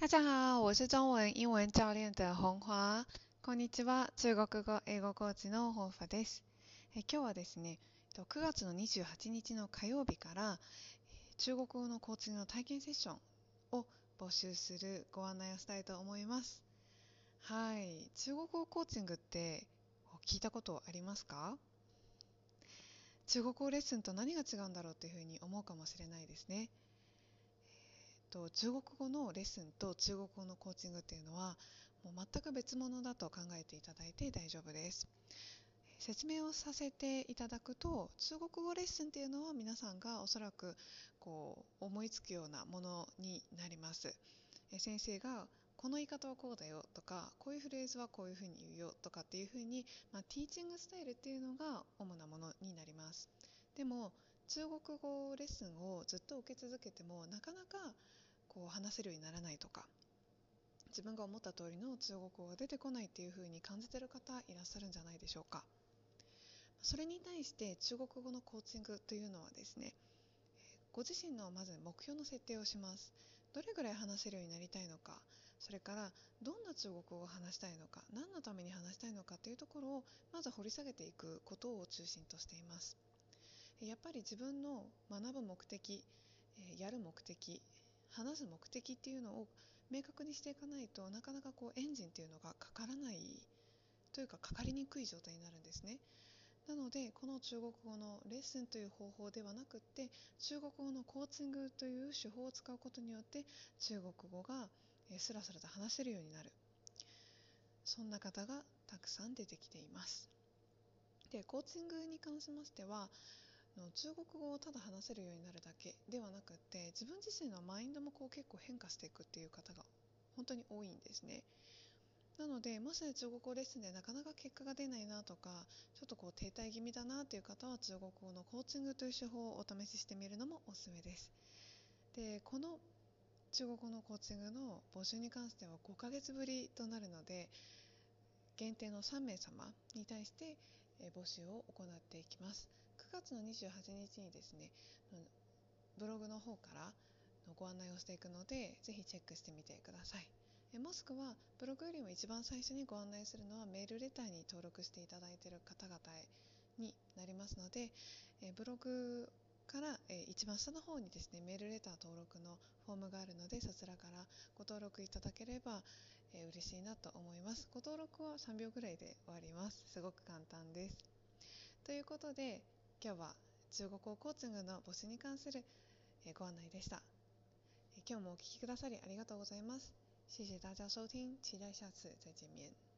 大家好，我是中文英文教练的红华。こんにちは、中国語英語コーチの本華です。今日はですね、9月の28日の火曜日から中国語のコーチングの体験セッションを募集するご案内をしたいと思います。はい、中国語コーチングって聞いたことありますか？中国語レッスンと何が違うんだろうというふうに思うかもしれないですね。と中国語のレッスンと中国語のコーチングっていうのはもう全く別物だと考えていただいて大丈夫です。説明をさせていただくと中国語レッスンっていうのは皆さんがおそらくこう思いつくようなものになります。先生がこの言い方はこうだよとかこういうフレーズはこういうふうに言うよとかっていうふうに、まあ、ティーチングスタイルっていうのが主なものになります。でも中国語レッスンをずっと受け続けてもなかなかこう話せるようにならないとか自分が思った通りの中国語が出てこないっていうふうに感じてる方いらっしゃるんじゃないでしょうか。それに対して中国語のコーチングというのはですねご自身のまず目標の設定をします。どれぐらい話せるようになりたいのかそれからどんな中国語を話したいのか何のために話したいのかというところをまず掘り下げていくことを中心としています。やっぱり自分の学ぶ目的やる目的話す目的っていうのを明確にしていかないとなかなかこうエンジンっていうのがかからないというかかかりにくい状態になるんですね。なのでこの中国語のレッスンという方法ではなくって中国語のコーチングという手法を使うことによって中国語がスラスラと話せるようになるそんな方がたくさん出てきていますでコーチングに関しましてはの中国語をただ話せるようになるだけではなくって自分自身のマインドもこう結構変化していくっていう方が本当に多いんですね。なのでもし中国語レッスンでなかなか結果が出ないなとかちょっとこう停滞気味だなという方は中国語のコーチングという手法をお試ししてみるのもおすすめです。でこの中国語のコーチングの募集に関しては5ヶ月ぶりとなるので限定の3名様に対して募集を行っていきます。9月の28日にですねブログの方からご案内をしていくのでぜひチェックしてみてください。もしくはブログよりも一番最初にご案内するのはメールレターに登録していただいている方々へになりますのでブログから一番下の方にですねメールレター登録のフォームがあるのでそちらからご登録いただければ嬉しいなと思います。ご登録は3秒ぐらいで終わります。すごく簡単です。ということで今日は中国語コーチングの募集に関するご案内でした。今日もお聴きくださりありがとうございます。谢谢大家收听，期待下次再见面。